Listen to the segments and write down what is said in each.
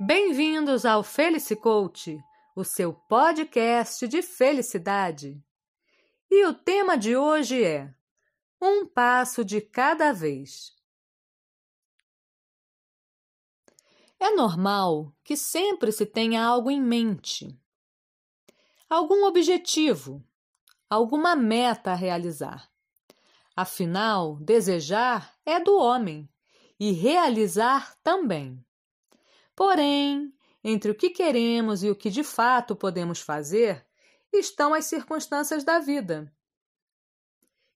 Bem-vindos ao Felice Coach, o seu podcast de felicidade. E o tema de hoje é Um passo de cada vez. É normal que sempre se tenha algo em mente, algum objetivo, alguma meta a realizar. Afinal, desejar é do homem e realizar também. Porém, entre o que queremos e o que de fato podemos fazer estão as circunstâncias da vida,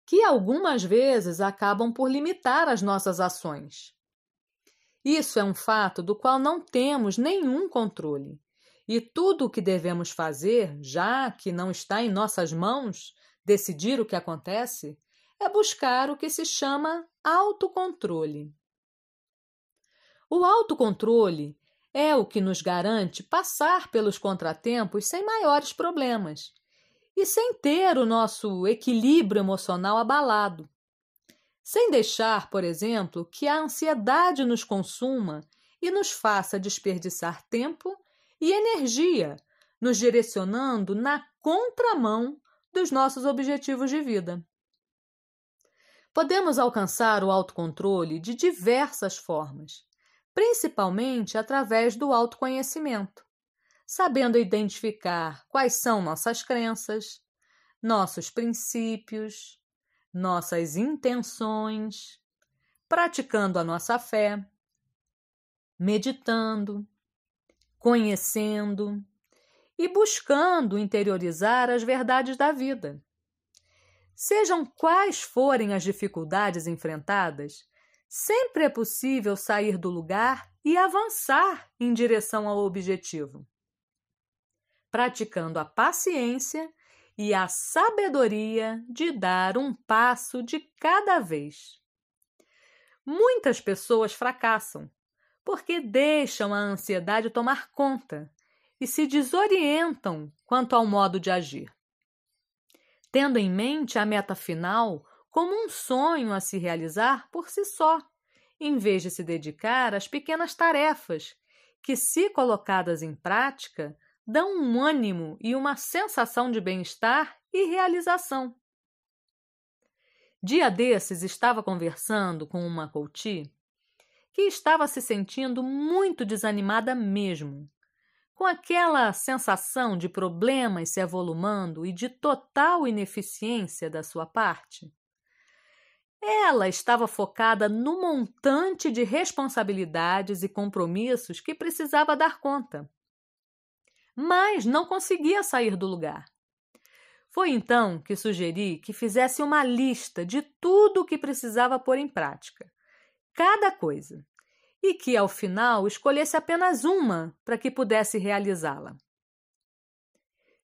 que algumas vezes acabam por limitar as nossas ações. Isso é um fato do qual não temos nenhum controle. E tudo o que devemos fazer, já que não está em nossas mãos decidir o que acontece, é buscar o que se chama autocontrole. O autocontrole é o que nos garante passar pelos contratempos sem maiores problemas e sem ter o nosso equilíbrio emocional abalado. Sem deixar, por exemplo, que a ansiedade nos consuma e nos faça desperdiçar tempo e energia, nos direcionando na contramão dos nossos objetivos de vida. Podemos alcançar o autocontrole de diversas formas principalmente através do autoconhecimento, sabendo identificar quais são nossas crenças, nossos princípios, nossas intenções, praticando a nossa fé, meditando, conhecendo e buscando interiorizar as verdades da vida. Sejam quais forem as dificuldades enfrentadas, sempre é possível sair do lugar e avançar em direção ao objetivo. Praticando a paciência e a sabedoria de dar um passo de cada vez. Muitas pessoas fracassam porque deixam a ansiedade tomar conta e se desorientam quanto ao modo de agir. Tendo em mente a meta final, como um sonho a se realizar por si só, em vez de se dedicar às pequenas tarefas que, se colocadas em prática, dão um ânimo e uma sensação de bem-estar e realização. Dia desses estava conversando com uma coach que estava se sentindo muito desanimada mesmo, com aquela sensação de problemas se avolumando e de total ineficiência da sua parte. Ela estava focada no montante de responsabilidades e compromissos que precisava dar conta. Mas não conseguia sair do lugar. Foi então que sugeri que fizesse uma lista de tudo o que precisava pôr em prática, cada coisa, e que ao final escolhesse apenas uma para que pudesse realizá-la.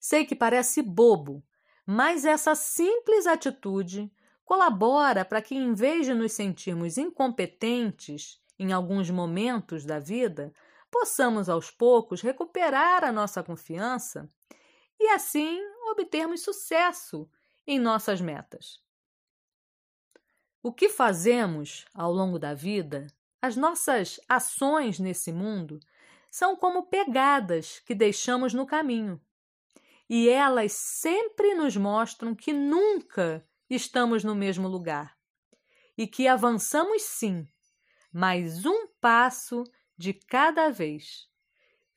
Sei que parece bobo, mas essa simples atitude colabora para que, em vez de nos sentirmos incompetentes em alguns momentos da vida, possamos aos poucos recuperar a nossa confiança e assim obtermos sucesso em nossas metas. O que fazemos ao longo da vida, as nossas ações nesse mundo, são como pegadas que deixamos no caminho. E elas sempre nos mostram que nunca estamos no mesmo lugar e que avançamos sim, mas um passo de cada vez.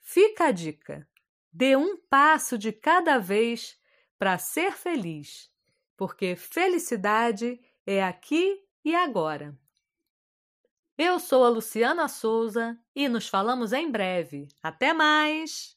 Fica a dica: dê um passo de cada vez para ser feliz, porque felicidade é aqui e agora. Eu sou a Luciana Souza e nos falamos em breve. Até mais!